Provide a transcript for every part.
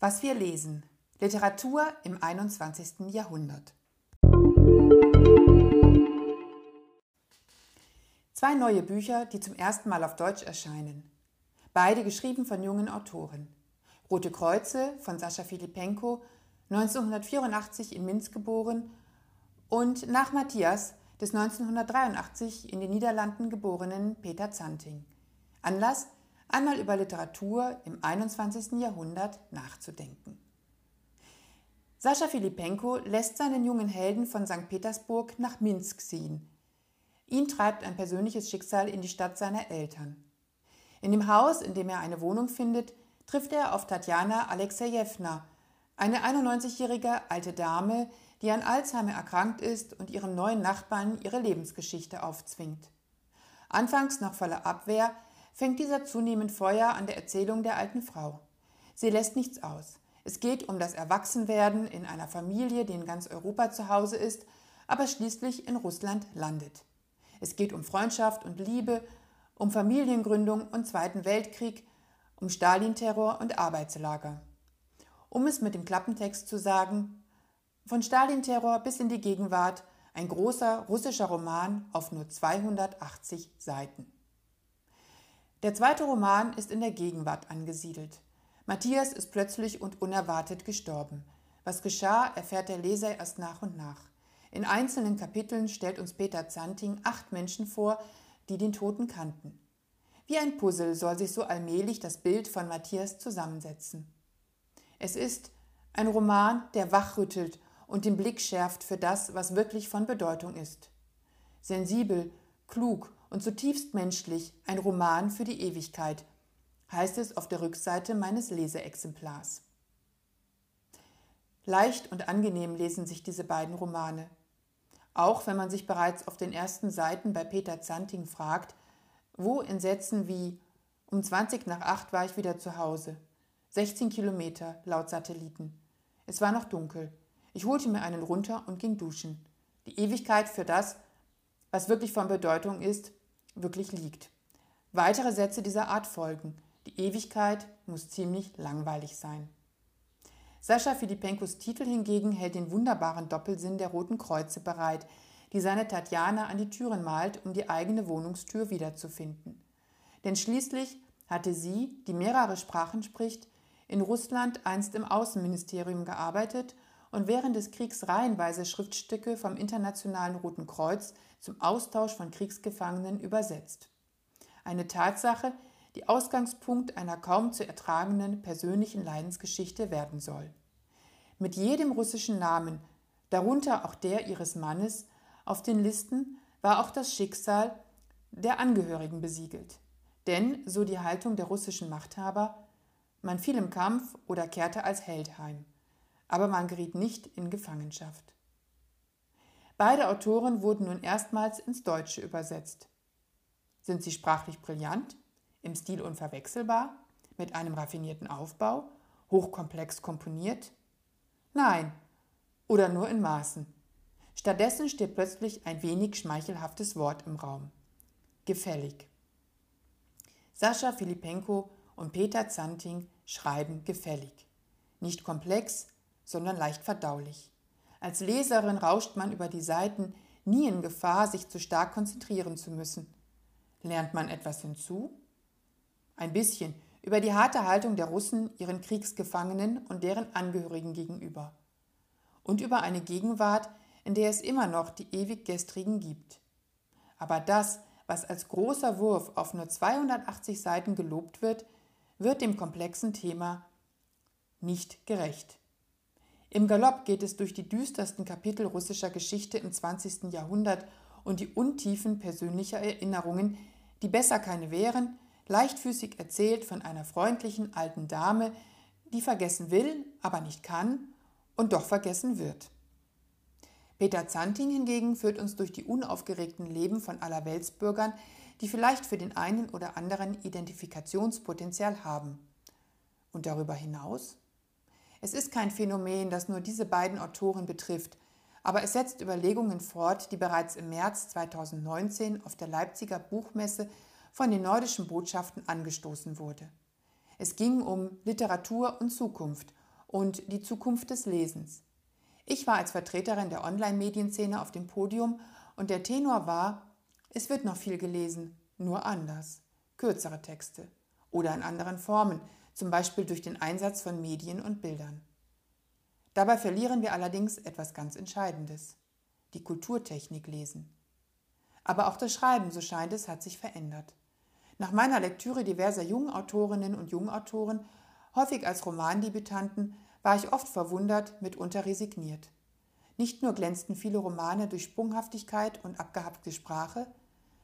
Was wir lesen. Literatur im 21. Jahrhundert. Zwei neue Bücher, die zum ersten Mal auf Deutsch erscheinen. Beide geschrieben von jungen Autoren. Rote Kreuze von Sascha Filipenko, 1984 in Minsk geboren, und Nach Matthias des 1983 in den Niederlanden geborenen Peter Zanting. Anlass, einmal über Literatur im 21. Jahrhundert nachzudenken. Sascha Filipenko lässt seinen jungen Helden von St. Petersburg nach Minsk ziehen. Ihn treibt ein persönliches Schicksal in die Stadt seiner Eltern. In dem Haus, in dem er eine Wohnung findet, trifft er auf Tatjana Alexejewna, eine 91-jährige alte Dame, die an Alzheimer erkrankt ist und ihrem neuen Nachbarn ihre Lebensgeschichte aufzwingt. Anfangs noch voller Abwehr fängt dieser zunehmend Feuer an der Erzählung der alten Frau. Sie lässt nichts aus. Es geht um das Erwachsenwerden in einer Familie, die in ganz Europa zu Hause ist, aber schließlich in Russland landet. Es geht um Freundschaft und Liebe, um Familiengründung und Zweiten Weltkrieg, um Stalin-Terror und Arbeitslager. Um es mit dem Klappentext zu sagen, von Stalin-Terror bis in die Gegenwart ein großer russischer Roman auf nur 280 Seiten. Der zweite Roman ist in der Gegenwart angesiedelt. Matthias ist plötzlich und unerwartet gestorben. Was geschah, erfährt der Leser erst nach und nach. In einzelnen Kapiteln stellt uns Peter Zanting acht Menschen vor, die den Toten kannten. Wie ein Puzzle soll sich so allmählich das Bild von Matthias zusammensetzen. Es ist ein Roman, der wachrüttelt und den Blick schärft für das, was wirklich von Bedeutung ist. Sensibel, klug und zutiefst menschlich ein Roman für die Ewigkeit, heißt es auf der Rückseite meines Leseexemplars. Leicht und angenehm lesen sich diese beiden Romane. Auch wenn man sich bereits auf den ersten Seiten bei Peter Zanting fragt, wo in Sätzen wie um 20 nach 8 war ich wieder zu Hause, 16 Kilometer laut Satelliten. Es war noch dunkel. Ich holte mir einen runter und ging duschen. Die Ewigkeit für das, was wirklich von Bedeutung ist, wirklich liegt. Weitere Sätze dieser Art folgen. Die Ewigkeit muss ziemlich langweilig sein. Sascha Filipenkos Titel hingegen hält den wunderbaren Doppelsinn der Roten Kreuze bereit, die seine Tatjana an die Türen malt, um die eigene Wohnungstür wiederzufinden. Denn schließlich hatte sie, die mehrere Sprachen spricht, in Russland einst im Außenministerium gearbeitet und während des Kriegs reihenweise Schriftstücke vom Internationalen Roten Kreuz zum Austausch von Kriegsgefangenen übersetzt. Eine Tatsache, die Ausgangspunkt einer kaum zu ertragenden persönlichen Leidensgeschichte werden soll. Mit jedem russischen Namen, darunter auch der ihres Mannes, auf den Listen war auch das Schicksal der Angehörigen besiegelt. Denn, so die Haltung der russischen Machthaber, man fiel im Kampf oder kehrte als Held heim aber man geriet nicht in Gefangenschaft. Beide Autoren wurden nun erstmals ins Deutsche übersetzt. Sind sie sprachlich brillant, im Stil unverwechselbar, mit einem raffinierten Aufbau, hochkomplex komponiert? Nein, oder nur in Maßen. Stattdessen steht plötzlich ein wenig schmeichelhaftes Wort im Raum. Gefällig. Sascha Filipenko und Peter Zanting schreiben gefällig. Nicht komplex, sondern leicht verdaulich. Als Leserin rauscht man über die Seiten, nie in Gefahr, sich zu stark konzentrieren zu müssen. Lernt man etwas hinzu? Ein bisschen über die harte Haltung der Russen ihren Kriegsgefangenen und deren Angehörigen gegenüber. Und über eine Gegenwart, in der es immer noch die ewig Gestrigen gibt. Aber das, was als großer Wurf auf nur 280 Seiten gelobt wird, wird dem komplexen Thema nicht gerecht. Im Galopp geht es durch die düstersten Kapitel russischer Geschichte im 20. Jahrhundert und die Untiefen persönlicher Erinnerungen, die besser keine wären, leichtfüßig erzählt von einer freundlichen alten Dame, die vergessen will, aber nicht kann und doch vergessen wird. Peter Zanting hingegen führt uns durch die unaufgeregten Leben von Allerweltsbürgern, die vielleicht für den einen oder anderen Identifikationspotenzial haben. Und darüber hinaus? Es ist kein Phänomen, das nur diese beiden Autoren betrifft, aber es setzt Überlegungen fort, die bereits im März 2019 auf der Leipziger Buchmesse von den nordischen Botschaften angestoßen wurde. Es ging um Literatur und Zukunft und die Zukunft des Lesens. Ich war als Vertreterin der Online-Medienszene auf dem Podium und der Tenor war, es wird noch viel gelesen, nur anders. Kürzere Texte oder in anderen Formen, zum Beispiel durch den Einsatz von Medien und Bildern. Dabei verlieren wir allerdings etwas ganz Entscheidendes, die Kulturtechnik lesen. Aber auch das Schreiben, so scheint es, hat sich verändert. Nach meiner Lektüre diverser Jungautorinnen und Jungautoren, häufig als Romandebütanten, war ich oft verwundert, mitunter resigniert. Nicht nur glänzten viele Romane durch Sprunghaftigkeit und abgehackte Sprache,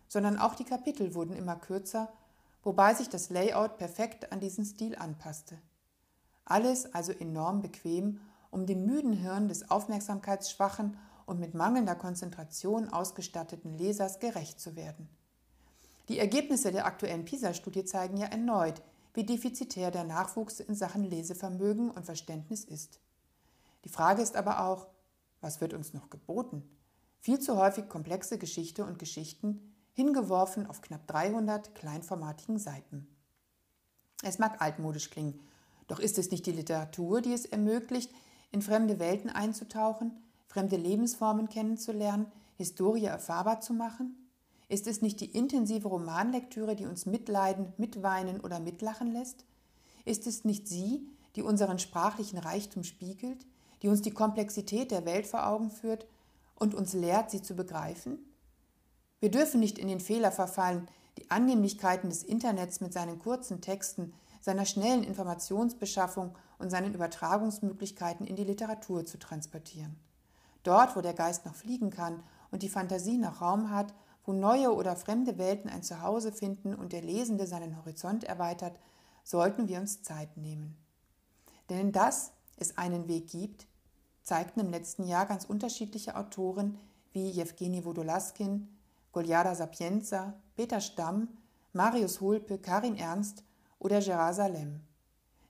sondern auch die Kapitel wurden immer kürzer, wobei sich das Layout perfekt an diesen Stil anpasste. Alles also enorm bequem, um dem müden Hirn des aufmerksamkeitsschwachen und mit mangelnder Konzentration ausgestatteten Lesers gerecht zu werden. Die Ergebnisse der aktuellen PISA-Studie zeigen ja erneut, wie defizitär der Nachwuchs in Sachen Lesevermögen und Verständnis ist. Die Frage ist aber auch, was wird uns noch geboten? Viel zu häufig komplexe Geschichte und Geschichten, hingeworfen auf knapp 300 kleinformatigen Seiten. Es mag altmodisch klingen, doch ist es nicht die Literatur, die es ermöglicht, in fremde Welten einzutauchen, fremde Lebensformen kennenzulernen, Historie erfahrbar zu machen? Ist es nicht die intensive Romanlektüre, die uns mitleiden, mitweinen oder mitlachen lässt? Ist es nicht sie, die unseren sprachlichen Reichtum spiegelt, die uns die Komplexität der Welt vor Augen führt und uns lehrt, sie zu begreifen? Wir dürfen nicht in den Fehler verfallen, die Annehmlichkeiten des Internets mit seinen kurzen Texten, seiner schnellen Informationsbeschaffung und seinen Übertragungsmöglichkeiten in die Literatur zu transportieren. Dort, wo der Geist noch fliegen kann und die Fantasie noch Raum hat, wo neue oder fremde Welten ein Zuhause finden und der Lesende seinen Horizont erweitert, sollten wir uns Zeit nehmen. Denn dass es einen Weg gibt, zeigten im letzten Jahr ganz unterschiedliche Autoren wie Jewgeni Wodolaskin, Goljada Sapienza, Peter Stamm, Marius Hulpe, Karin Ernst oder Gerard Salem.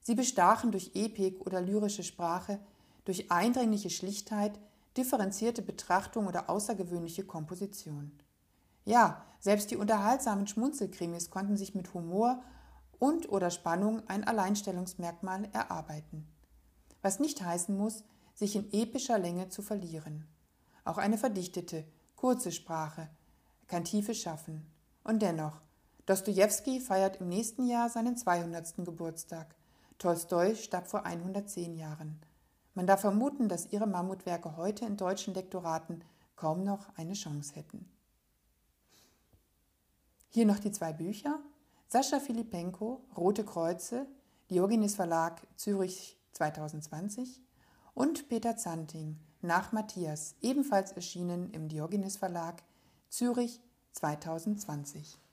Sie bestachen durch Epik oder lyrische Sprache, durch eindringliche Schlichtheit, differenzierte Betrachtung oder außergewöhnliche Komposition. Ja, selbst die unterhaltsamen Schmunzelkrimis konnten sich mit Humor und oder Spannung ein Alleinstellungsmerkmal erarbeiten. Was nicht heißen muss, sich in epischer Länge zu verlieren. Auch eine verdichtete, kurze Sprache kann Tiefe schaffen. Und dennoch, Dostoevsky feiert im nächsten Jahr seinen 200. Geburtstag. Tolstoi starb vor 110 Jahren. Man darf vermuten, dass ihre Mammutwerke heute in deutschen Lektoraten kaum noch eine Chance hätten. Hier noch die zwei Bücher. Sascha Filipenko, Rote Kreuze, Diogenes Verlag, Zürich 2020 und Peter Zanting, Nach Matthias, ebenfalls erschienen im Diogenes Verlag, Zürich 2020.